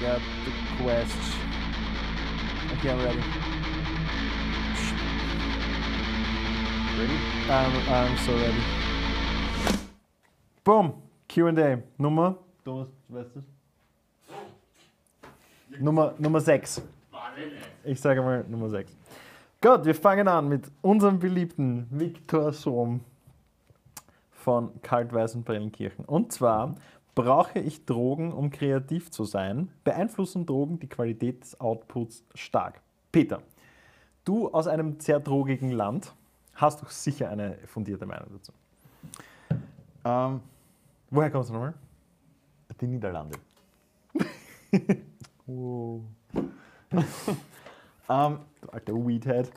got the question. Okay, I'm ready. Ready? I'm, I'm so ready. Boom! QA. Nummer? Thomas, weißt du? Nummer, Nummer 6. Ich sage mal Nummer 6. Gut, wir fangen an mit unserem beliebten Viktor Sohm von Kaltweißen Brennenkirchen. Und zwar brauche ich Drogen, um kreativ zu sein. Beeinflussen Drogen die Qualität des Outputs stark. Peter, du aus einem sehr drogigen Land hast doch sicher eine fundierte Meinung dazu. Ähm, Woher kommst du nochmal? die Niederlande. Wow. Ähm, Du alter Weedhead.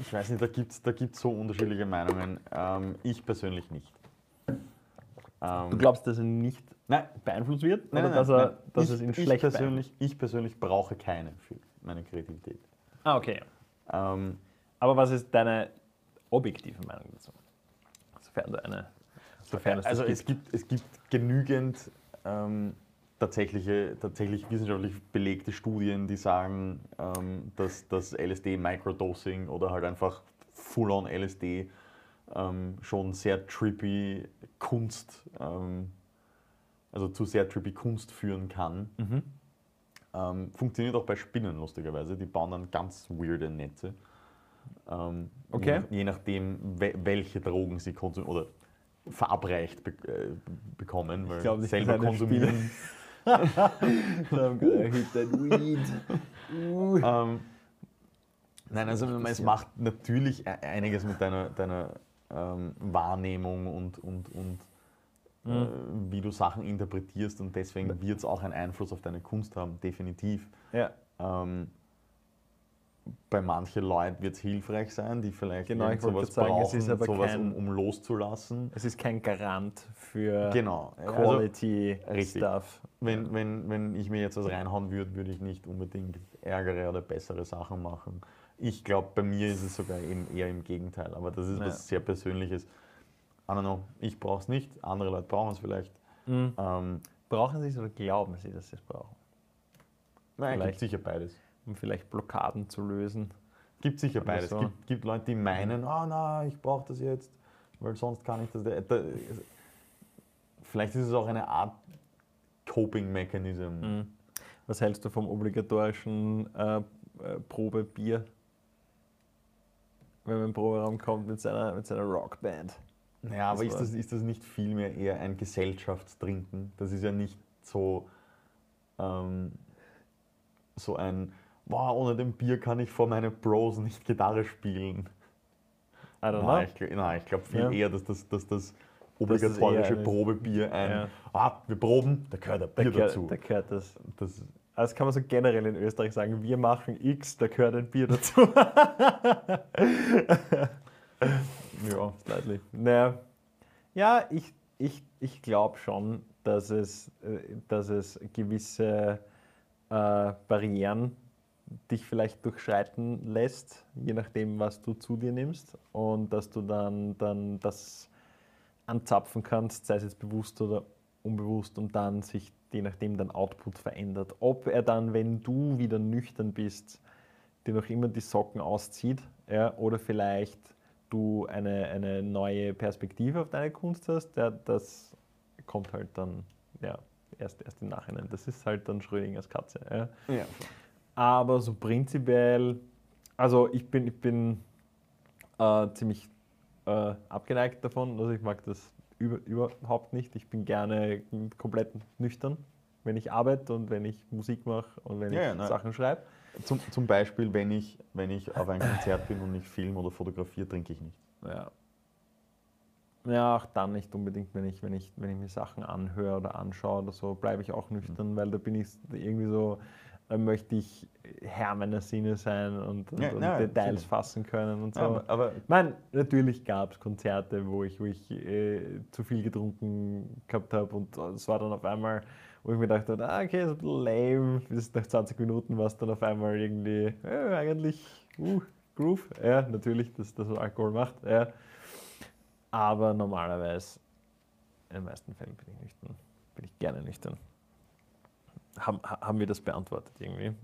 ich weiß nicht, da gibt es da gibt's so unterschiedliche Meinungen. Ähm, ich persönlich nicht. Ähm, Du glaubst, dass er nicht nein, beeinflusst wird? nein, oder nein, dass, er, dass ich, es ihn ich schlecht persönlich, ich persönlich brauche keine für meine Kreativität. Ah, okay. Ähm, Aber was ist deine objektive Meinung dazu? Sofern du eine. Sofern es also gibt. es gibt, es gibt genügend ähm, tatsächliche, tatsächlich wissenschaftlich belegte Studien, die sagen, ähm, dass das LSD Microdosing oder halt einfach Full-on LSD ähm, schon sehr trippy Kunst, ähm, also zu sehr trippy Kunst führen kann. Mhm. Ähm, funktioniert auch bei Spinnen lustigerweise. Die bauen dann ganz weirde Netze. Ähm, Okay. Je, je nachdem, we welche Drogen sie konsumieren oder verabreicht be äh, bekommen, weil Ich glaube nicht, selber konsumieren. I'm gonna hit that weed. Uh. ähm, nein, also es macht natürlich e- einiges mit deiner, deiner ähm, Wahrnehmung und, und, und äh, wie du Sachen interpretierst und deswegen wird es auch einen Einfluss auf deine Kunst haben, definitiv. Ja, Ähm, bei manchen Leuten wird es hilfreich sein, die vielleicht Genau, ich sowas sagen, es brauchen, ist aber sowas kein- um, um loszulassen. es ist kein Garant für Genau. Also, Quality richtig. Stuff. wenn, wenn, wenn ich mir jetzt was reinhauen würde, würde ich nicht unbedingt ärgere oder bessere Sachen machen. Ich glaube, bei mir ist es sogar eben eher im Gegenteil. Aber das ist Ja. was sehr Persönliches. I don't know, ich brauche es nicht, andere Leute brauchen es vielleicht. Mhm. Ähm, Brauchen sie es oder glauben sie, dass sie es brauchen? nein, gibt Vielleicht. sicher beides. Um vielleicht Blockaden zu lösen. Gibt sicher Oder beides. so. Gibt, gibt Leute, die meinen, ah na, ich brauche das jetzt, weil sonst kann ich das. Da, da, vielleicht ist es auch eine Art Coping-Mechanism. Mhm. Was hältst du vom obligatorischen äh, äh, Probebier? Wenn man im Proberaum kommt mit seiner, mit seiner Rockband. Naja, aber Das ist das, ist das nicht vielmehr eher ein Gesellschaftstrinken? Das ist ja nicht so, ähm, so ein, boah, ohne dem Bier kann ich vor meinen Bros nicht Gitarre spielen. I don't know. Nein, ich, gl- nein, ich glaube viel Ja. eher, dass das, dass das obligatorische Probebier ein, Ja. ah, wir proben, da gehört ein Da Bier gehört, dazu. da gehört das. Das, das kann man so generell in Österreich sagen, wir machen X, da gehört ein Bier dazu. ja, slightly. Naja, ja, ich, ich, ich glaube schon, dass es, äh, dass es gewisse äh, Barrieren dich vielleicht durchschreiten lässt, je nachdem, was du zu dir nimmst und dass du dann, dann das anzapfen kannst, sei es jetzt bewusst oder unbewusst und dann sich je nachdem dein Output verändert. Ob er dann, wenn du wieder nüchtern bist, dir noch immer die Socken auszieht ja, oder vielleicht du eine, eine neue Perspektive auf deine Kunst hast, ja, das kommt halt dann ja, erst, erst im Nachhinein. Das ist halt dann Schrödingers Katze. Ja. ja. Aber so prinzipiell, also ich bin, ich bin äh, ziemlich äh, abgeneigt davon. Also ich mag das über, überhaupt nicht. Ich bin gerne komplett nüchtern, wenn ich arbeite und wenn ich Musik mache und wenn Ja, ich ja, nein. Sachen schreibe. Zum, zum Beispiel, wenn ich, wenn ich auf ein Konzert bin und ich filme oder fotografiere, trinke ich nicht. Ja. Ja, auch dann nicht unbedingt, wenn ich, wenn ich, wenn ich mir Sachen anhöre oder anschaue oder so, bleibe ich auch nüchtern, weil da bin ich irgendwie so, da möchte ich Herr meiner Sinne sein und, und, Ja, und ja, Details sicher. fassen können und so. Ja, aber, meine, natürlich gab es Konzerte, wo ich, wo ich äh, zu viel getrunken gehabt habe und es war dann auf einmal, wo ich mir dachte, ah, okay, ist ein bisschen lame. Bis nach 20 Minuten war es dann auf einmal irgendwie, äh, eigentlich, uh, Groove. Ja, natürlich, dass das Alkohol macht. Ja. Aber normalerweise, in den meisten Fällen bin ich nüchtern. Bin ich gerne nüchtern. haben, haben wir das beantwortet irgendwie?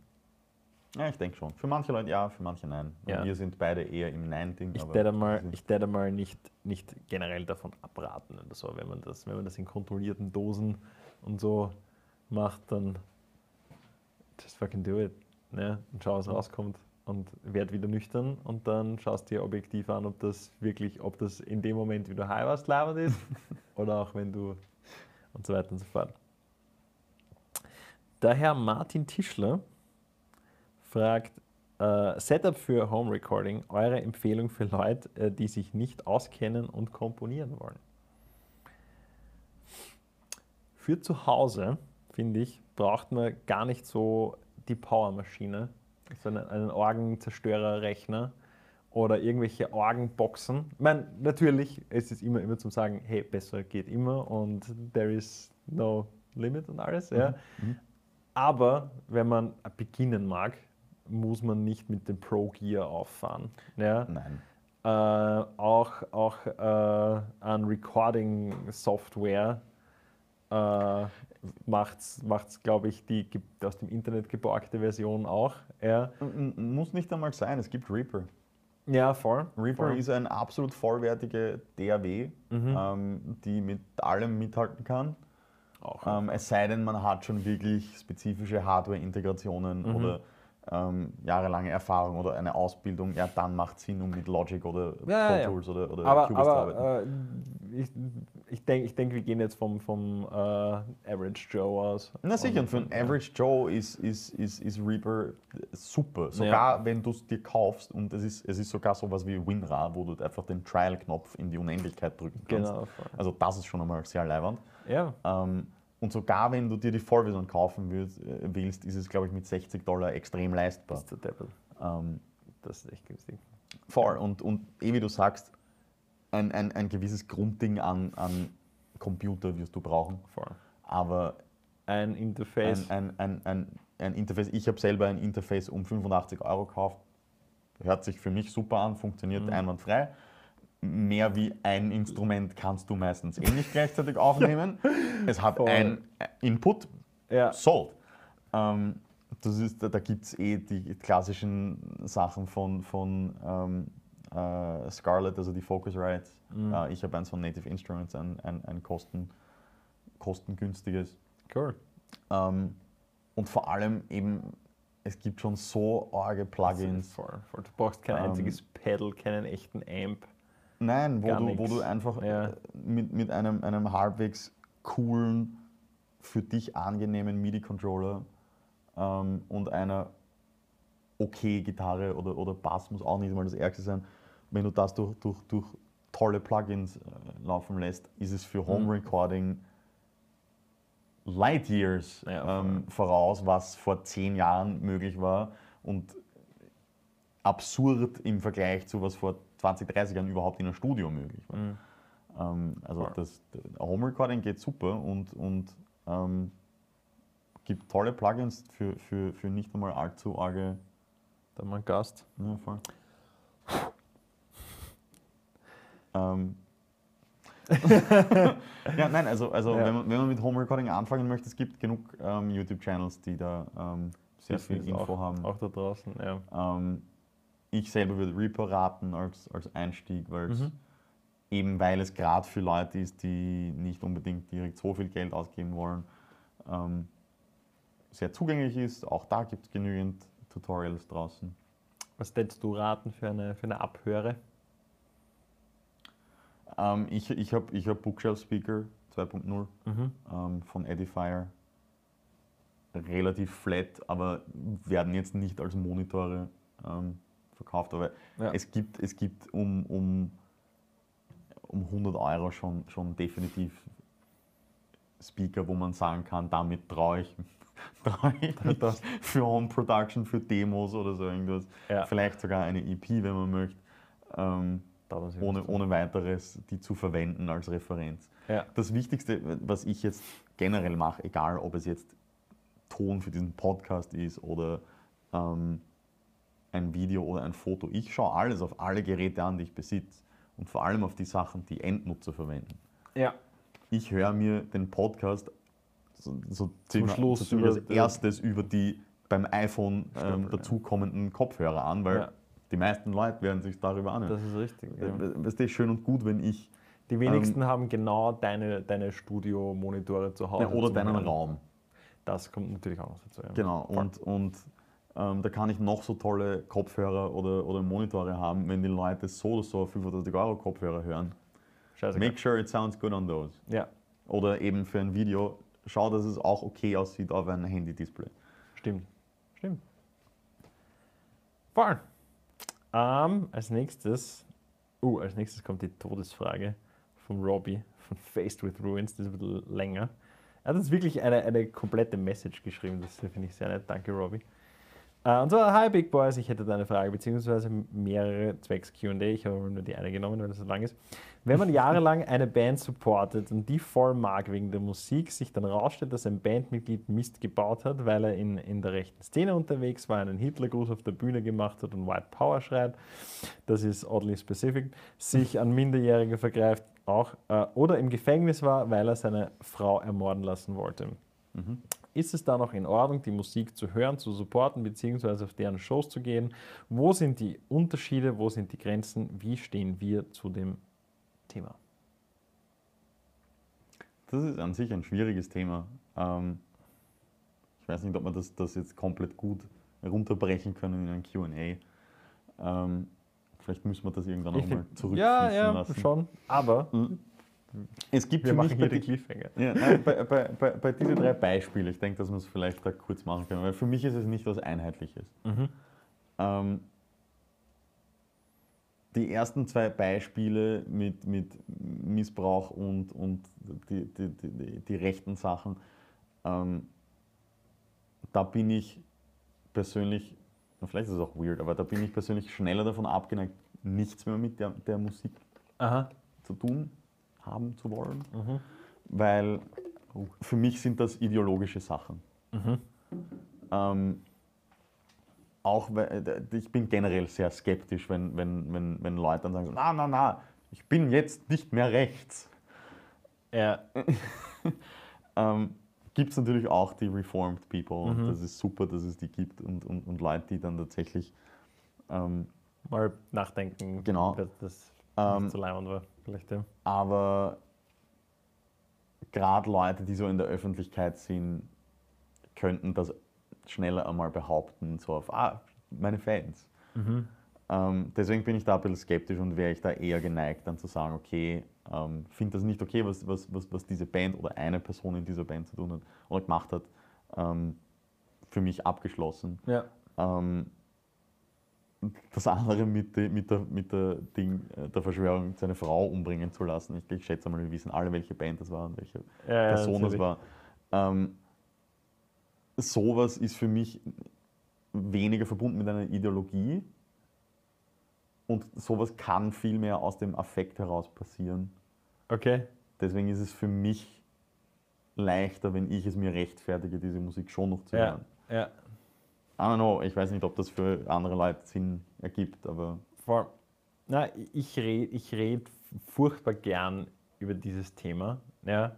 Ja, ich denke schon. Für manche Leute ja, für manche nein. Ja. Wir sind beide eher im Nein-Ding. Ich werde mal, ich werde mal nicht, nicht generell davon abraten oder so. Wenn man, das, wenn man das in kontrollierten Dosen und so macht, dann just fucking do it. Ne? Und schau, was rauskommt. Und werd wieder nüchtern und dann schaust dir objektiv an, ob das wirklich, ob das in dem Moment, wie du high warst, labend ist oder auch wenn du und so weiter und so fort. Der Herr Martin Tischler fragt, äh, Setup für Home Recording, eure Empfehlung für Leute, äh, die sich nicht auskennen und komponieren wollen. Für zu Hause, finde ich, braucht man gar nicht so die Powermaschine, so einen, einen Orgenzerstörerrechner oder irgendwelche Orgenboxen. Ich meine, natürlich ist es immer, immer zum sagen, hey, besser geht immer und there is no limit und alles. Ja. Mhm. Aber wenn man beginnen mag, muss man nicht mit dem Pro Gear auffahren. Ja? Nein. Äh, auch auch äh, an Recording-Software äh, macht es, glaube ich, die aus dem Internet geborgte Version auch. Ja, Muss nicht einmal sein, es gibt Reaper. ja voll. Reaper voll. ist eine absolut vollwertige DAW, Mhm. ähm, die mit allem mithalten kann. auch. Ähm, es sei denn, man hat schon wirklich spezifische Hardware-Integrationen Mhm. oder ähm, jahrelange Erfahrung oder eine Ausbildung, ja, dann macht es Sinn, um mit Logic oder Ja, Pro ja. Tools oder, oder aber Cubase zu arbeiten. aber äh, ich, ich denke, ich denk, wir gehen jetzt vom, vom äh, Average Joe aus. Na sicher, und für einen Average Joe ist, ist, ist, ist Reaper super. Sogar wenn du es dir kaufst und es ist, es ist sogar sowas wie WinRAR, wo du einfach den Trial-Knopf in die Unendlichkeit drücken kannst. Genau. Also das ist schon einmal sehr leiwand. Ja, Ähm, und sogar wenn du dir die Vollversion kaufen willst, äh, willst ist es, glaube ich, mit 60 Dollar extrem leistbar. das ist der Deppel. Ähm, Das ist echt günstig. voll. Und, und eh wie du sagst, ein, ein, ein gewisses Grundding an, an Computer wirst du brauchen. Voll. Aber Ein Interface. ein, ein, ein, ein, ein Interface, ich habe selber ein Interface um 85 Euro gekauft. Hört sich für mich super an, funktioniert Mhm. einwandfrei. Mehr wie ein Instrument kannst du meistens eh nicht gleichzeitig aufnehmen. Es hat Voll. ein Input, ja. sold. Ähm, das ist, da da gibt es eh die klassischen Sachen von, von ähm, äh, Scarlett, also die Focusrite. Mhm. Äh, ich habe eins von Native Instruments, ein, ein, ein Kosten, kostengünstiges. Cool. Ähm, und vor allem eben, es gibt schon so arge Plugins. Voll, voll. Du brauchst kein Ähm, einziges Pedal, keinen echten Amp. Nein, wo du, wo du einfach Ja. äh, mit, mit einem, einem halbwegs coolen, für dich angenehmen MIDI-Controller ähm, und einer okay Gitarre oder, oder Bass muss auch nicht mal das Ärgste sein. Wenn du das durch, durch, durch tolle Plugins äh, laufen lässt, ist es für Home Mhm. Recording Light Years Ja, ähm, voraus, was vor zehn Jahren möglich war und absurd im Vergleich zu was vor 20, 30 Jahren überhaupt in einem Studio möglich war. Mhm. Ähm, also Voll. das, Home Recording geht super und, und ähm, gibt tolle Plugins für, für, für nicht einmal allzu arge. Da mal Gast. Ja, voll. ähm. ja, nein, also, also Ja. Wenn, man, wenn man mit Home Recording anfangen möchte, es gibt genug ähm, YouTube-Channels, die da ähm, sehr Das viel Info auch, haben. Auch da draußen, ja. Ähm, ich selber würde Reaper raten als, als Einstieg, weil es Mhm. eben weil es gerade für Leute ist, die nicht unbedingt direkt so viel Geld ausgeben wollen, ähm, sehr zugänglich ist. Auch da gibt es genügend Tutorials draußen. Was hättest du raten für eine, für eine Abhöre? Ähm, ich ich habe ich hab Bookshelf Speaker 2.0 Mhm. ähm, von Edifier. Relativ flat, aber werden jetzt nicht als Monitore ähm, verkauft. Aber Ja. es gibt, es gibt um, um, um 100 Euro schon, schon definitiv Speaker, wo man sagen kann, damit traue ich, traue ich Das- für Home Production, für Demos oder so irgendwas. Ja. Vielleicht sogar eine EP, wenn man möchte. Ähm, ohne, ohne weiteres die zu verwenden als Referenz. Ja. Das Wichtigste, was ich jetzt generell mache, egal ob es jetzt Ton für diesen Podcast ist oder ähm, ein Video oder ein Foto, ich schaue alles auf alle Geräte an, die ich besitze und vor allem auf die Sachen, die Endnutzer verwenden. Ja. Ich höre mir den Podcast so, so ziemlich, Schluss so ziemlich als erstes über die beim iPhone ähm, ja. dazukommenden Kopfhörer an, weil Ja. die meisten Leute werden sich darüber anhören. Das ist richtig. Ja. Weißt du, schön und gut, wenn ich Die wenigsten haben genau deine, deine Studio-Monitore zu Hause. ja, oder deinen. Raum. Das kommt natürlich auch noch dazu. Ja. Genau, und, und ähm, da kann ich noch so tolle Kopfhörer oder, oder Monitore haben, wenn die Leute so oder so 500 Euro Kopfhörer hören. Scheiße. Make sure it sounds good on those. Ja, Oder eben für ein Video, schau, dass es auch okay aussieht auf einem Handy-Display. stimmt. Stimmt. Voll. Ähm, als nächstes, uh, als nächstes kommt die Todesfrage von Robbie von Faced with Ruins, das ist ein bisschen länger. Er hat uns wirklich eine, eine komplette Message geschrieben, das finde ich sehr nett. Danke, Robbie. Äh, und zwar, hi Big Boys, ich hätte da eine Frage, beziehungsweise mehrere zwecks QA. Ich habe nur die eine genommen, weil das so lang ist. Wenn man jahrelang eine Band supportet und die voll mag wegen der Musik, sich dann rausstellt, dass ein Bandmitglied Mist gebaut hat, weil er in, in der rechten Szene unterwegs war, einen Hitlergruß auf der Bühne gemacht hat und White Power schreit, das ist oddly specific, sich an Minderjährige vergreift, auch, äh, oder im Gefängnis war, weil er seine Frau ermorden lassen wollte. Ist es da noch in Ordnung, die Musik zu hören, zu supporten, beziehungsweise auf deren Shows zu gehen? Wo sind die Unterschiede, wo sind die Grenzen? Wie stehen wir zu dem Thema? Das ist an sich ein schwieriges Thema. Ähm, ich weiß nicht, ob wir das, das jetzt komplett gut runterbrechen können in ein QA. Ähm, vielleicht müssen wir das irgendwann nochmal zurückfließen ja, ja, lassen. schon. Aber Es gibt wir machen hier bei, die Cliffhanger. ja, nein, bei, bei, bei, bei diesen drei Beispielen, ich denke, dass wir es vielleicht da kurz machen können, weil für mich ist es nicht was Einheitliches. Mhm. Ähm, die ersten zwei Beispiele mit, mit Missbrauch und, und die, die, die, die, rechten Sachen, ähm, da bin ich persönlich, vielleicht ist es auch weird, aber da bin ich persönlich schneller davon abgeneigt, nichts mehr mit der, der Musik Aha. zu tun haben zu wollen, Mhm. weil für mich sind das ideologische Sachen. Mhm. Ähm, auch weil äh, ich bin generell sehr skeptisch, wenn, wenn, wenn, wenn Leute dann sagen, na, na, na, ich bin jetzt nicht mehr rechts. Ja, Ähm, gibt es natürlich auch die Reformed People und Mhm. das ist super, dass es die gibt und, und, und Leute, die dann tatsächlich ähm, mal nachdenken, Genau. dass das Ähm, nicht so leimend war. Vielleicht, ja. aber gerade Leute, die so in der Öffentlichkeit sind, könnten das schneller einmal behaupten, so auf, ah, meine Fans. Mhm. Ähm, deswegen bin ich da ein bisschen skeptisch und wäre ich da eher geneigt, dann zu sagen, okay, ähm, finde das nicht okay, was, was, was, was diese Band oder eine Person in dieser Band zu tun hat oder gemacht hat, ähm, für mich abgeschlossen. Ja. Ähm, das andere mit, mit, der, mit der, Ding, äh, der Verschwörung, seine Frau umbringen zu lassen. Ich, ich schätze mal, wir wissen alle, welche Band das war und welche Ja, ja, Person das natürlich. war. Ähm, sowas ist für mich weniger verbunden mit einer Ideologie und sowas kann viel mehr aus dem Affekt heraus passieren. Okay. Deswegen ist es für mich leichter, wenn ich es mir rechtfertige, diese Musik schon noch zu Ja, hören. ja. I don't know, ich weiß nicht, ob das für andere Leute Sinn ergibt, aber Voll. Na, ich rede ich red furchtbar gern über dieses Thema. Ja.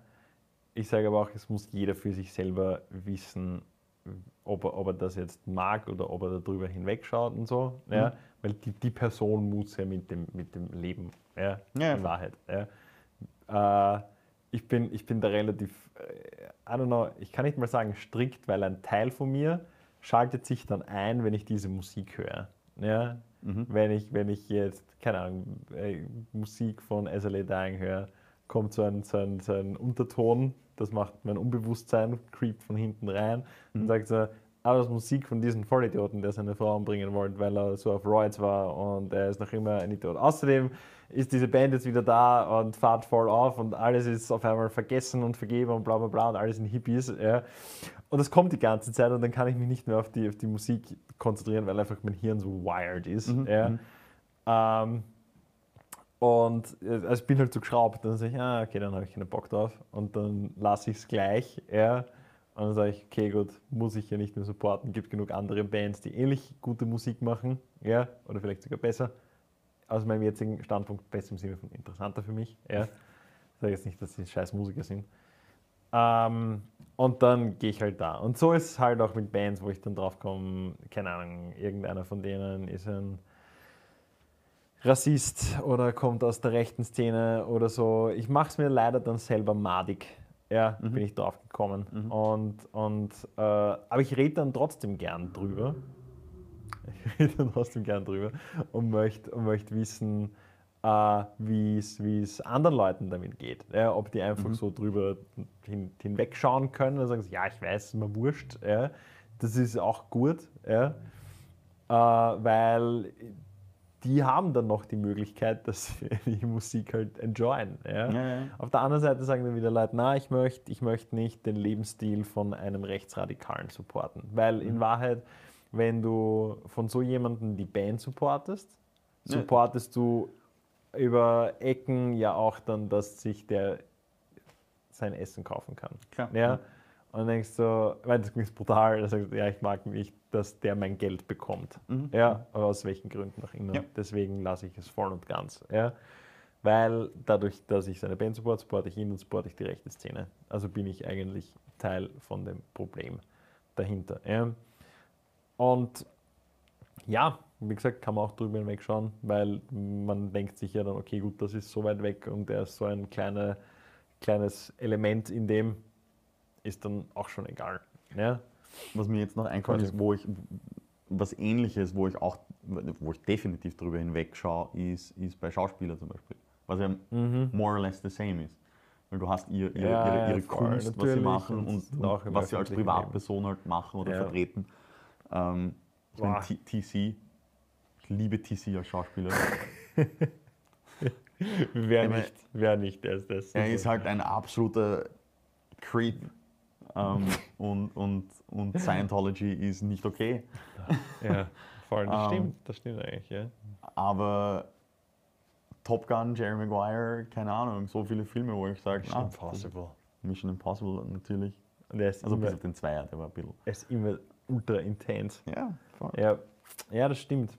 Ich sage aber auch, es muss jeder für sich selber wissen, ob er, ob er das jetzt mag oder ob er darüber hinwegschaut und so. Ja. Weil die, die Person muss ja mit dem, mit dem Leben, ja, Ja. in Wahrheit. Ja. Äh, ich, bin, ich bin da relativ, äh, I don't know, ich kann nicht mal sagen strikt, weil ein Teil von mir schaltet sich dann ein, wenn ich diese Musik höre. Ja? Wenn, ich, wenn ich jetzt, keine Ahnung, äh, Musik von SLA Dying höre, kommt so ein, so, ein, so ein Unterton, das macht mein Unbewusstsein, creept von hinten rein und sagt so, aber das Musik von diesem Vollidioten, der seine Frau umbringen wollte, weil er so auf Roids war und er ist noch immer ein Idiot. Außerdem ist diese Band jetzt wieder da und fahrt voll auf und alles ist auf einmal vergessen und vergeben und bla bla bla und alles sind Hippies. Ja. Und das kommt die ganze Zeit und dann kann ich mich nicht mehr auf die, auf die Musik konzentrieren, weil einfach mein Hirn so wired ist. Ja. Ähm, und äh, also ich bin halt so geschraubt. Dann sage ich, ah, okay, dann habe ich keinen Bock drauf. Und dann lasse ich es gleich. Ja. Und dann sage ich, okay, gut, muss ich ja nicht mehr supporten. Gibt genug andere Bands, die ähnlich gute Musik machen. Ja. Oder vielleicht sogar besser. Aus meinem jetzigen Standpunkt besser im Sinne von interessanter für mich. Ja. Ich sage jetzt nicht, dass sie scheiß Musiker sind. Ähm, Und dann gehe ich halt da. Und so ist es halt auch mit Bands, wo ich dann drauf komme, keine Ahnung, irgendeiner von denen ist ein Rassist oder kommt aus der rechten Szene oder so. Ich mache es mir leider dann selber madig. Ja, Mhm. bin ich drauf gekommen. Und, und, äh, aber ich rede dann trotzdem gern drüber. Ich rede dann trotzdem gern drüber und möchte und möcht wissen, äh, wie es anderen Leuten damit geht. Ja, ob die einfach so drüber hin, hinwegschauen können und sagen, ja, ich weiß, ist mir wurscht. Ja. Das ist auch gut, ja. äh, weil die haben dann noch die Möglichkeit, dass sie die Musik halt enjoyen. Ja. Ja, ja. Auf der anderen Seite sagen dann wieder Leute, na, ich möchte ich möcht nicht den Lebensstil von einem Rechtsradikalen supporten. Weil in Wahrheit, wenn du von so jemandem die Band supportest, supportest du über Ecken ja auch dann, dass sich der sein Essen kaufen kann. Klar. Ja? Und dann denkst du, weil das klingt brutal, sagst du, ja, ich mag nicht, dass der mein Geld bekommt. Mhm. Ja, aber aus welchen Gründen auch immer. Ja. Deswegen lasse ich es voll und ganz. Ja? Weil dadurch, dass ich seine Band support, supporte ich ihn und supporte ich die rechte Szene. Also bin ich eigentlich Teil von dem Problem dahinter. Ja? Und ja, wie gesagt, kann man auch drüber hinwegschauen, weil man denkt sich ja dann, okay, gut, das ist so weit weg und er ist so ein kleine, kleines Element in dem, ist dann auch schon egal. Ja? Was mir jetzt noch einkommt, ist, wo ich was ähnliches, wo ich auch, wo ich definitiv drüber hinwegschaue, ist, ist bei Schauspielern zum Beispiel. Was ja more or less the same ist. Weil du hast ihr, ihr, Mhm. Ja, ihre, ihre voll, Kunst, was sie natürlich, machen und und, und was sie als Privatperson halt machen oder Ja. vertreten. Ähm, ich meine, TC, ich liebe TC als Schauspieler. Wer nicht, wer nicht, der ist das. er ist halt ein absoluter Creep. Ähm, und, und, und Scientology ist nicht okay. Ja, voll, das Ähm, stimmt, das stimmt eigentlich, ja. Aber Top Gun, Jerry Maguire, keine Ahnung, so viele Filme, wo ich sage, Mission ah, Impossible. Mission Impossible natürlich. Und er ist, Also bis immer, auf den Zweier, der war ein bisschen. er ist immer ultra intens. Ja, voll. Ja, ja, das stimmt.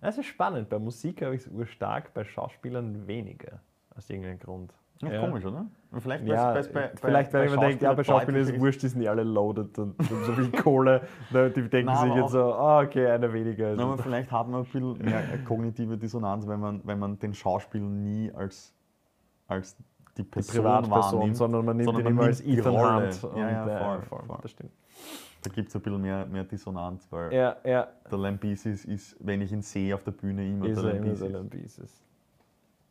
Das ist spannend. Bei Musik habe ich es urstark, bei Schauspielern weniger. Aus irgendeinem Grund. Ja, komisch, oder? Vielleicht, Ja, weil's bei, vielleicht, bei man denkt, ja, bei Schauspielern ist es wurscht, die sind alle loaded und, und so viel Kohle. Die denken Na, sich jetzt so, ah, okay, einer weniger. Na, aber vielleicht hat man ein bisschen mehr kognitive Dissonanz, wenn man, wenn man den Schauspieler nie als, als die Person wahrnimmt. sondern man nimmt sondern ihn immer als Ethan. Hunt. Ja, ja, äh, voll, voll, voll. Das stimmt. Da gibt es ein bisschen mehr, mehr Dissonanz, weil Ja, ja. der Lambesis ist, wenn ich ihn sehe auf der Bühne, immer Ist der er Lambesis.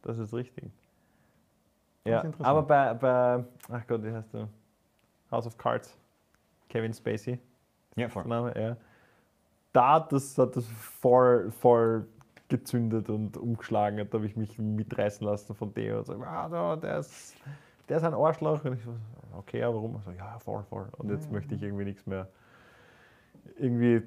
Das ist richtig. Ja, aber bei, bei, ach Gott, wie heißt der? House of Cards. Kevin Spacey, Ja, voll. Name, ja. Da hat das, hat das voll, voll gezündet und umgeschlagen. Da habe ich mich mitreißen lassen von dem und sage, ah, da, der, ist, der ist ein Arschloch. Und ich so, okay, ja, warum? So, ja, voll, voll. Und jetzt möchte ich irgendwie nichts mehr. Irgendwie,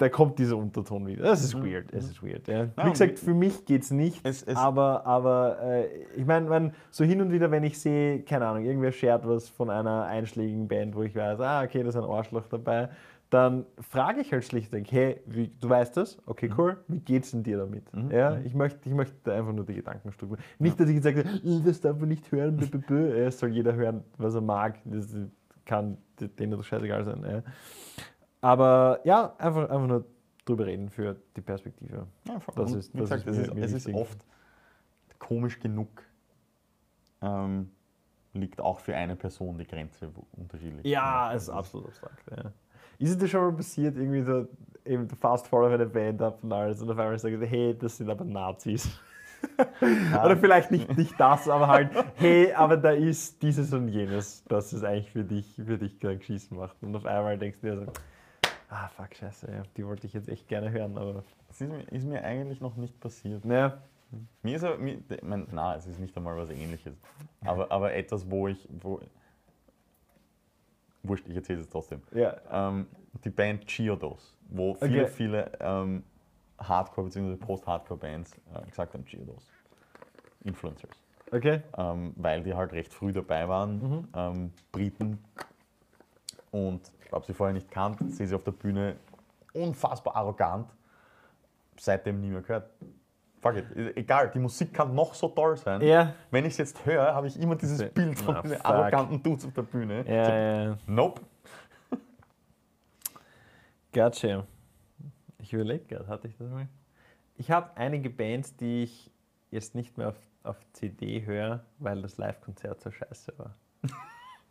da kommt dieser Unterton wieder. Das ist weird, es ist weird. Ja. Wie gesagt, für mich geht es nicht, aber, aber äh, ich meine, mein, so hin und wieder, wenn ich sehe, keine Ahnung, irgendwer shared was von einer einschlägigen Band, wo ich weiß, ah, okay, da ist ein Arschloch dabei, dann frage ich halt schlichtweg, hey, wie, du weißt das? Okay, Mhm. cool, wie geht's denn dir damit? Ja, ich möchte, ich möchte da einfach nur die Gedanken strukturieren. Nicht, dass ich jetzt sage, "Äh, das darf man nicht hören, bö, bö, bö. es soll jeder hören, was er mag, das kann denen doch scheißegal sein. Ja. Aber ja, einfach, einfach nur drüber reden für die Perspektive. Ja. Das ist- das gesagt, ist es, mir- ist, mir es ist oft komisch genug, ähm, liegt auch für eine Person die Grenze unterschiedlich. Ja, es ist absolut abstrakt. Ja. Ist es dir schon mal passiert, irgendwie so, eben du fast auf eine Band ab und alles und auf einmal sagst, hey, das sind aber Nazis. Oder vielleicht nicht, nicht das, aber halt, hey, aber da ist dieses und jenes, das es eigentlich für dich, für dich geschissen macht. Und auf einmal denkst du dir so, ah, fuck, scheiße, ja, die wollte ich jetzt echt gerne hören, aber Das ist mir, ist mir eigentlich noch nicht passiert. naja, Mir ist, aber- mir, mein, na, es ist nicht einmal was ähnliches. Aber, aber etwas, wo ich, wo, wurscht, ich erzähle es trotzdem. ja, Ähm, die Band Chiodos, wo viele, Okay. viele ähm, Hardcore- bzw. Post-Hardcore-Bands äh, gesagt haben, Chiodos. Influencers. okay, ähm, weil die halt recht früh dabei waren, ähm, Briten. Und ich habe sie vorher nicht kannt, sehe sie auf der Bühne unfassbar arrogant. Seitdem nie mehr gehört. fuck it. Egal, die Musik kann noch so toll sein. Ja. Wenn ich es jetzt höre, habe ich immer dieses Na, Bild von fuck. diesen arroganten Dudes auf der Bühne. Ja, so, ja. Nope. Gotcha. Ich überlege gerade, hatte ich das mal? Ich habe einige Bands, die ich jetzt nicht mehr auf, auf CD höre, weil das Live-Konzert so scheiße war.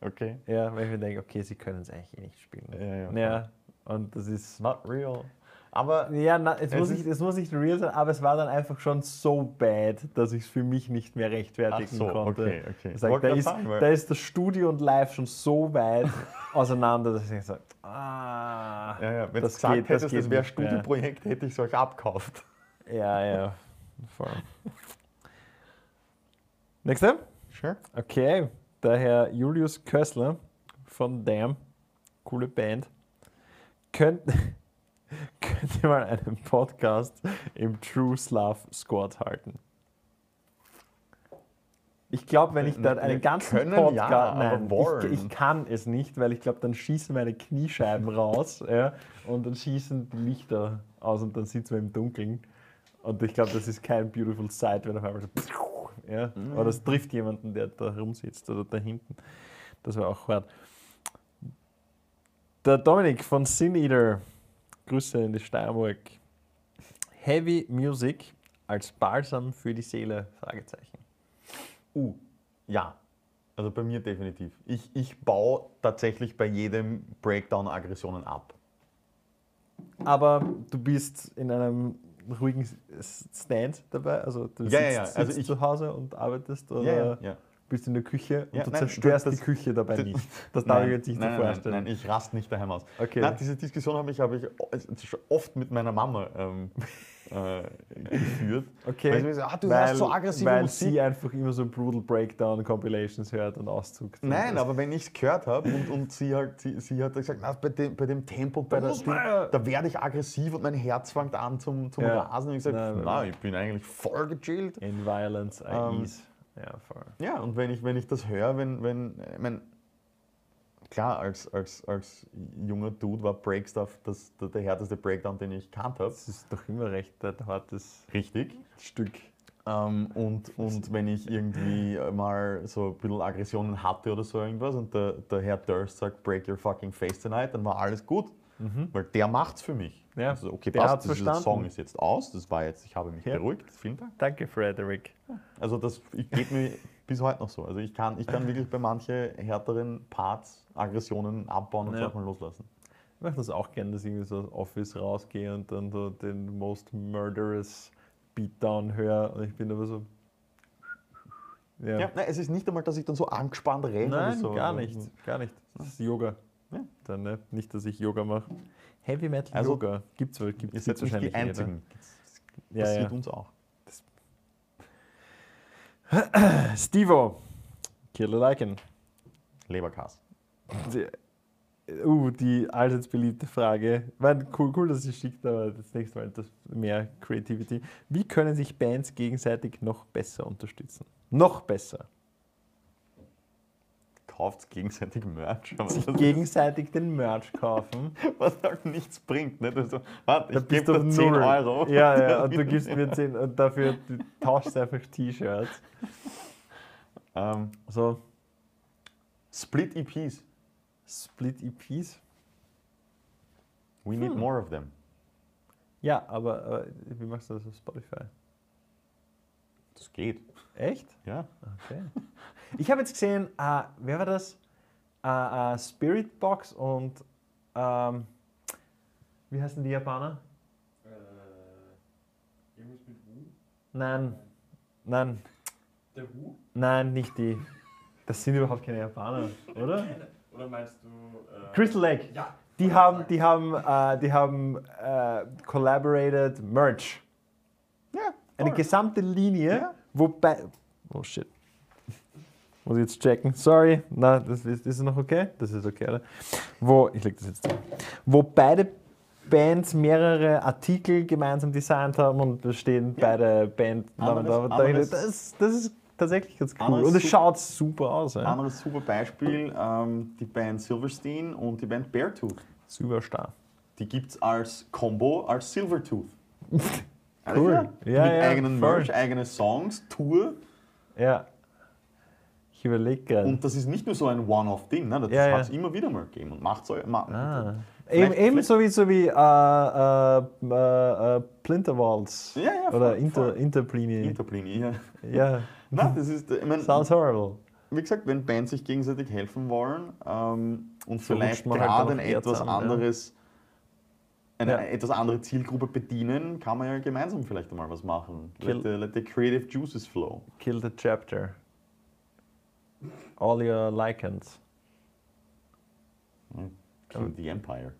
Okay. Ja, weil ich mir denke, okay, sie können es eigentlich eh nicht spielen. Ja, ja, ja und das ist. Not real. Aber Ja, na, es, muss nicht, es muss nicht real sein, aber es war dann einfach schon so bad, dass ich es für mich nicht mehr rechtfertigen Ach so, konnte. okay, okay. Ich sag, da, ist, da ist das Studio und Live schon so weit auseinander, dass ich gesagt ah, ja, ja, wenn du das gesagt geht- das hättest, geht das wäre. Studioprojekt, hätte ich es euch abkauft. Ja, ja, voll. Nächste? Sure. Okay, der Herr Julius Kössler von Damn, coole Band, könnt, könnt ihr mal einen Podcast im True Slav Squad halten. Ich glaube, wenn ich da Wir einen ganzen können Podcast, ja, nein, ich, ich kann es nicht, weil ich glaube, dann schießen meine Kniescheiben raus ja, und dann schießen die Lichter aus und dann sitzen wir im Dunkeln. Und ich glaube, das ist kein beautiful sight, wenn auf einmal so, ja, oder es trifft jemanden, der da rumsitzt oder da hinten. Das wäre auch hart. Der Dominik von Sin Eater, Grüße in die Steiermark. Heavy Music als Balsam für die Seele? Fragezeichen. Uh, ja. Also bei mir definitiv. Ich, ich baue tatsächlich bei jedem Breakdown Aggressionen ab. Aber du bist in einem ruhigen Stand dabei, also du Ja, sitzt, ja, ja. Also sitzt ich- zu Hause und arbeitest oder Ja, ja, ja. Bist in der Küche und Ja, du nein, zerstörst das- die Küche dabei das- nicht. Das darf ich jetzt nicht nein, so vorstellen. Nein, nein, ich raste nicht daheim aus. Okay. Nein, diese Diskussion habe ich, habe ich oft mit meiner Mama ähm, äh, geführt. Okay. Weil so, ah, du weil, hörst so aggressive weil Musik. sie einfach immer so Brutal Breakdown Compilations hört und auszuckt. Nein, aber wenn ich es gehört habe und, und sie, halt, sie, sie hat gesagt, na, bei, dem, bei dem Tempo, bei der, man- da werde ich aggressiv und mein Herz fängt an zum, zum Ja. Rasen. Und ich sage, Nein, na, ich bin eigentlich voll gechillt. In Violence, I Ähm, ease. Ja, voll. Ja, und wenn ich, wenn ich das höre, wenn, wenn, ich mein, klar, als, als, als junger Dude war Breakstuff das, der, der härteste Breakdown, den ich kannt habe. Das ist doch immer recht ein hartes Richtig. Stück. Ähm, und, und wenn ich irgendwie mal so ein bisschen Aggressionen hatte oder so irgendwas und der, der Herr Durst sagt, break your fucking face tonight, dann war alles gut. Weil der macht's für mich. Ja, Also, okay, der passt, der Song ist jetzt aus, das war jetzt, ich habe mich Ja. beruhigt, vielen Dank. Danke, Frederick. Also das geht mir bis heute noch so. Also ich kann, ich kann wirklich bei manchen härteren Parts Aggressionen abbauen und Ja. mal loslassen. Ich mache das auch gerne, dass ich irgendwie so aus Office rausgehe und dann so den most murderous Beatdown höre und ich bin aber so. Ja. Ja, nein, es ist nicht einmal, dass ich dann so angespannt renne oder Nein, so. gar nicht. Gar nicht. Das ist Yoga. Ja. Dann ne? nicht, dass ich Yoga mache. Heavy Metal Also, Yoga. Gibt's wohl, gibt's, Ihr gibt's seid die wahrscheinlich jeder. Einzigen. Das Ja, passiert ja. uns auch. Stevo. Killer Lycan. Leberkass. Die, uh, die allseits beliebte Frage. War cool, cool, dass sie schickt, aber das nächste Mal etwas mehr Creativity. Wie können sich Bands gegenseitig noch besser unterstützen? Noch besser. Kauft gegenseitig Merch. Sich gegenseitig den Merch kaufen. was halt nichts bringt. Nicht? Also, warte, Da ich bist gebe dir auf 10 Null. Euro. Ja, ja, und du gibst mir 10 und dafür tauschst einfach T-Shirts. Ähm, So, Split EPs. Split EPs. We need Hm. more of them. Ja, aber, aber wie machst du das auf Spotify? Das geht. Echt? Ja. Okay. Ich habe jetzt gesehen, äh, wer war das? Äh, äh, Spirit Box und ähm, wie heißen die Japaner? Irgendwas mit Wu? Nein, nein, Der Wu? nein, nicht die. Das sind überhaupt keine Japaner, oder? Oder meinst du. Äh, Crystal Lake. Ja. Die haben, die haben, äh, die haben äh, collaborated Merch. Ja. Eine gesamte Linie, Ja. wobei. Oh shit. Muss ich jetzt checken. Sorry. Na, das ist, ist es noch okay? Das ist okay, oder? Wo, ich leg das jetzt da. Wo beide Bands mehrere Artikel gemeinsam designt haben und da stehen beide Bandnamen da. Anderes- Und da dachte ich, anderes- Das, das ist tatsächlich ganz cool. Und es schaut super aus. Ja. Anderes super Beispiel, ähm, die Band Silverstein und die Band Beartooth. Superstar. Die gibt es als Combo als Silvertooth. Cool. Ja, Ja, mit ja, eigenen voll. Merch, eigene Songs, Tour. Ja. Ich überlege gerade. Und das ist nicht nur so ein One-Off-Ding, ne? das Ja, ja. hat es immer wieder mal gegeben. Und macht's euch. Ma Ah. Vielleicht- Eben, ebenso wie, so wie äh, äh, äh, äh, Plinterwalds Ja, ja, oder voll, Inter, voll. Interplini. Interplini, ja. ja, Nein, das ist, ich mein, sounds horrible. wie gesagt, wenn Bands sich gegenseitig helfen wollen ähm, und So vielleicht halt gerade dann ein etwas ja. anderes, eine Ja. etwas andere Zielgruppe bedienen, kann man ja gemeinsam vielleicht einmal was machen. Kill- Let the, let the creative juices flow. Kill the chapter. All your lichens. Kill the Empire.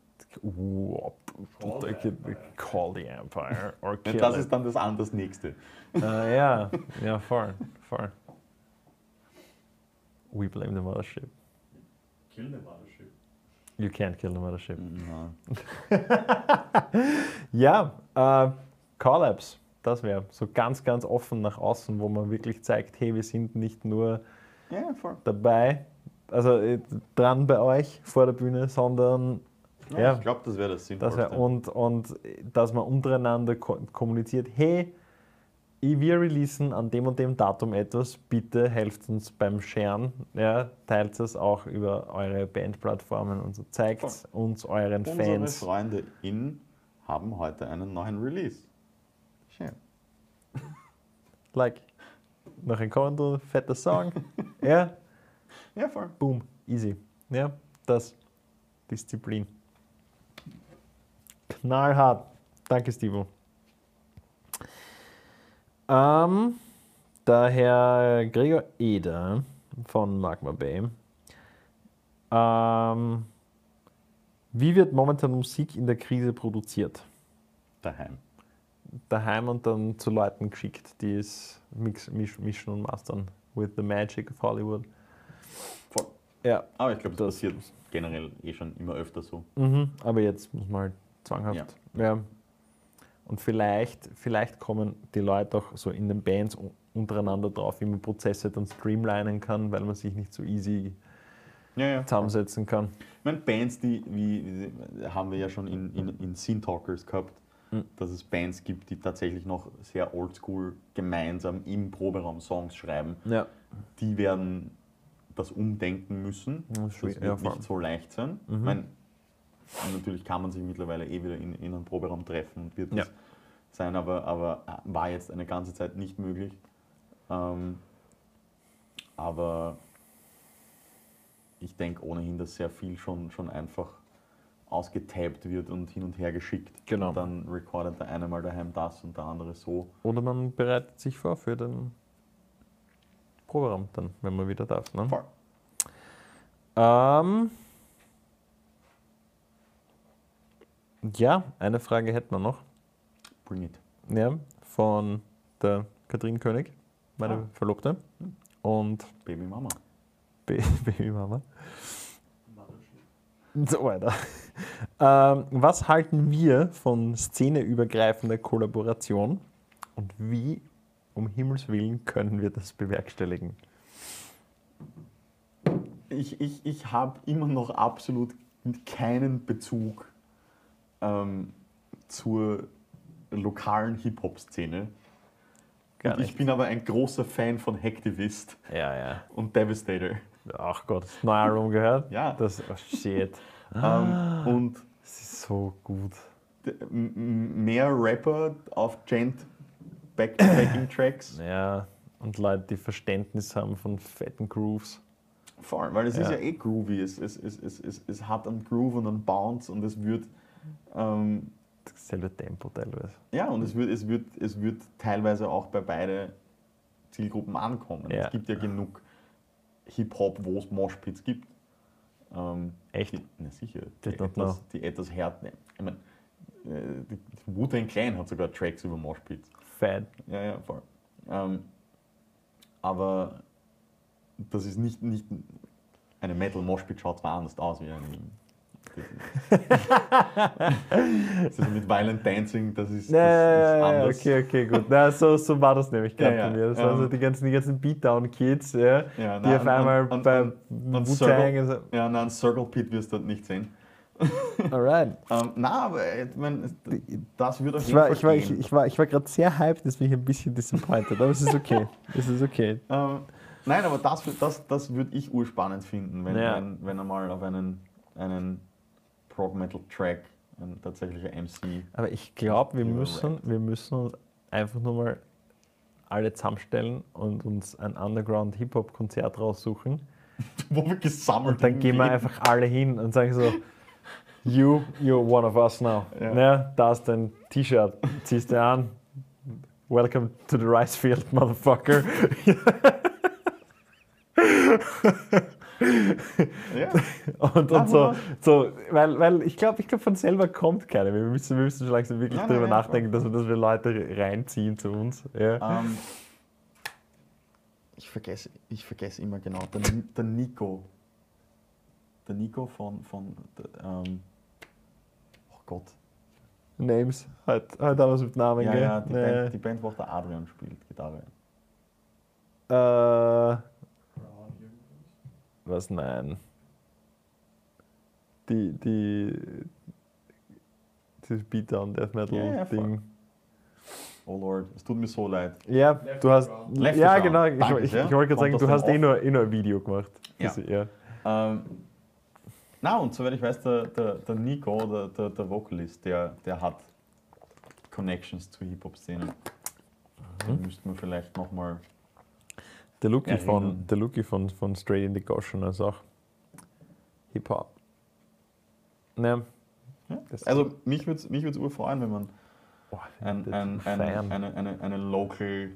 Call they the could call the empire or kill das ist dann das, an- das nächste. Äh, ja, ja, voll, voll. We blame the mothership. Kill the mothership. You can't kill the mothership. Ja. Ja, äh, Collabs, das wäre so ganz, ganz offen nach außen, wo man wirklich zeigt, hey, wir sind nicht nur ja, voll. dabei, also äh, dran bei euch vor der Bühne, sondern Ja, Ja. Ich glaube, das wäre das Sinnvollste. wir, und, und dass man untereinander ko kommuniziert, hey, wir releasen an dem und dem Datum etwas, bitte helft uns beim Sharen, ja, teilt es auch über eure Bandplattformen und so, zeigt uns euren Unsere Fans. Freunde in haben heute einen neuen Release. Schön. Like, noch ein Konto, fetter Song. ja, Ja, voll. boom, easy. Ja, das Disziplin. Knallhart. Danke, Stivo. Ähm, der Herr Gregor Eder von Magma Bay. Ähm, wie wird momentan Musik in der Krise produziert? Daheim. Daheim und dann zu Leuten geschickt, die es mix, misch, mischen und mastern. With the magic of Hollywood. Voll. Ja. Aber ich glaube, das, Das- passiert generell eh schon immer öfter so. Mhm. Aber jetzt muss man halt zwanghaft. Ja. Und vielleicht, vielleicht kommen die Leute auch so in den Bands untereinander drauf, wie man Prozesse dann streamlinen kann, weil man sich nicht so easy Ja, ja. zusammensetzen kann. Ich meine, Bands, die, wie, wie haben wir ja schon in, in, in Scene Talkers gehabt, Mhm. dass es Bands gibt, die tatsächlich noch sehr oldschool gemeinsam im Proberaum Songs schreiben. Ja. Die werden das umdenken müssen. Das wird ja, nicht so leicht sein. Mhm. Ich meine, natürlich kann man sich mittlerweile eh wieder in, in einem Proberaum treffen und wird das Ja. sein, aber, aber war jetzt eine ganze Zeit nicht möglich. Ähm, aber ich denke ohnehin, dass sehr viel schon, schon einfach ausgetaped wird und hin und her geschickt. Genau. Und dann recordet der eine mal daheim das und der andere so. Oder man bereitet sich vor für den Proberaum dann, wenn man wieder darf. Ne? Voll. Ähm, ja, eine Frage hätten wir noch. Bring it. Ja, von der Katrin König, meine Ah. Verlobte. Und Baby Mama. Ba- Babymama. So weiter. Ähm, was halten wir von szeneübergreifender Kollaboration und wie um Himmels Willen können wir das bewerkstelligen? Ich, ich, ich habe immer noch absolut keinen Bezug ähm, zur lokalen Hip-Hop-Szene. Ich bin aber ein großer Fan von Hacktivist Ja, ja. und Devastator. Ach Gott, das neue Album gehört? Ja. Das, oh shit. Ähm, und Das ist so gut. mehr Rapper auf Gent Back Backing Tracks. Ja, und Leute, die Verständnis haben von fetten Grooves. Vor allem, weil es ist Ja. ja eh groovy. Es, es, es, es, es, es hat einen Groove und einen Bounce und es wird. Ähm, Dasselbe Tempo teilweise. Ja, und es wird, es, wird, es wird teilweise auch bei beide Zielgruppen ankommen. Ja. Es gibt ja genug Hip-Hop, wo es Moshpits gibt. Ähm, Echt? Die, na sicher. Die etwas, die etwas härten. Ich meine, äh, Wu-Tang Clan hat sogar Tracks über Moshpits. Fad. Ja, ja, voll. Ähm, aber das ist nicht, nicht eine Metal Moshpit schaut zwar anders aus wie eine. Ist mit Violent Dancing, das ist, das Ja, ist anders. okay, okay, gut. Na, so, so war das nämlich gerade Ja, bei mir. Das waren so ähm, die ganzen, die ganzen Beatdown-Kids, ja, Ja, die na, auf einmal und- bei Wu-Tang... Circle- also- Ja, nein, Circle Pit wirst du dort nicht sehen. Alright. Ähm, na, aber ich mein, das wird auf Ich jeden war, Fall ich war, ich, ich war, ich war gerade sehr hyped, jetzt bin ich ein bisschen disappointed, aber es ist okay. Es ist okay. Ähm, nein, aber das, das, das würde ich urspannend finden, wenn, Ja. wenn, wenn er mal auf einen, einen Prog-Metal-Track ein tatsächlicher MC. Aber ich glaube, wir müssen, wir müssen uns einfach nur mal alle zusammenstellen und uns ein Underground-Hip-Hop-Konzert raussuchen. Wo wir gesammelt Und dann gehen wir einfach alle hin und sagen so, you, you're one of us now. Ja. Ja. da ist dein T-Shirt, ziehst du an. Welcome to the rice field, motherfucker. Ja. Und, und so, so, weil, weil ich glaube, ich glaub, von selber kommt keiner. Wir müssen, wir müssen schon langsam wirklich Nein, darüber nein, nachdenken, dass wir, dass wir Leute reinziehen zu uns. Ja. Ähm, ich, vergesse, ich vergesse immer genau, der, der Nico. Der Nico von, von der, ähm, oh Gott. Names, halt, halt was mit Namen, Ja, gell? ja, die, Nee. Band, die Band, wo auch der Adrian spielt, Gitarre. Äh. Was? Nein. Die, die, dieses Beatdown Death Metal Ja, ja. Ding. Oh Lord, es tut mir so leid. Ja, Left du hast. Left ja, genau. Ich, Danke ich, sehr. ich wollte gerade sagen, du hast eh nur, eh nur ein Video gemacht. Ja. Das- ja. Ähm, na, und soweit ich weiß, der, der, der Nico, der, der, der Vocalist, der, der hat Connections zur Hip-Hop-Szene. Mhm. Den müssten wir vielleicht nochmal. Der Luki von, der von, von Straight in the Goshen ist auch Hip-Hop. Ne, Ja? Also, mich würde es mich würd's urfreuen, wenn man boah, ein, ein, ein, feiern. eine, eine, eine Local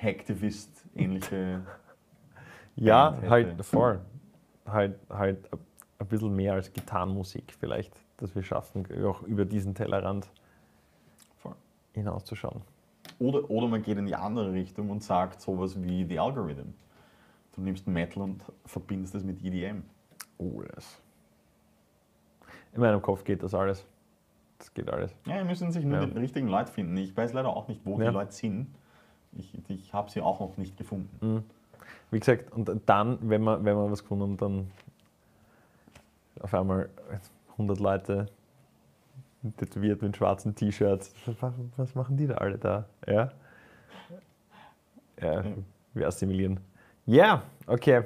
Hacktivist-ähnliche. Ja, Band hätte. halt voll. Halt, halt ein bisschen mehr als Gitarrenmusik vielleicht, dass wir schaffen, auch über diesen Tellerrand Voll. hinauszuschauen. Oder, oder man geht in die andere Richtung und sagt sowas wie The Algorithm. Du nimmst Metal und verbindest es mit EDM. Oh, das. In meinem Kopf geht das alles. Das geht alles. Ja, wir müssen sich nur Ja. die richtigen Leute finden. Ich weiß leider auch nicht, wo Ja. die Leute sind. Ich, ich habe sie auch noch nicht gefunden. Mhm. Wie gesagt, und dann, wenn wir, wenn wir was gefunden haben, dann auf einmal 100 Leute tätowiert mit schwarzen T-Shirts. Was, machen die da alle da? Ja, ja wir assimilieren. Ja, okay.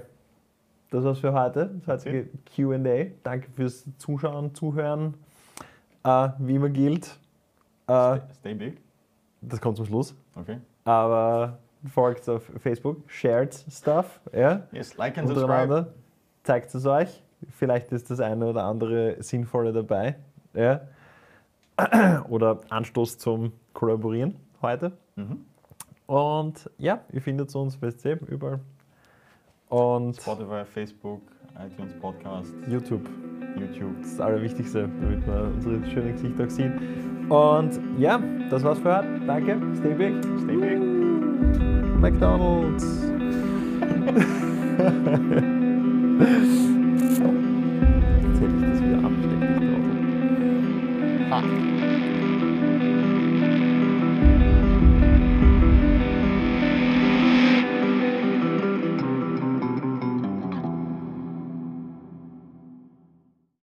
Das war's für heute. Das heutige QA. Danke fürs Zuschauen, Zuhören. Äh, wie immer gilt, äh, Stay, big. das kommt zum Schluss. Okay. Aber folgt auf Facebook, shared stuff, ja, Yes, like and subscribe. zeigt es euch. Vielleicht ist das eine oder andere sinnvolle dabei, ja. Oder Anstoß zum Kollaborieren heute. Mhm. Und ja, ihr findet uns, wisst ihr, überall. Und Spotify, Facebook, iTunes Podcast, YouTube, YouTube. das ist das Allerwichtigste, damit man unsere schönen Gesichter auch sieht. Und ja, das war's für heute. Danke, stay big. Stay big. McDonald's.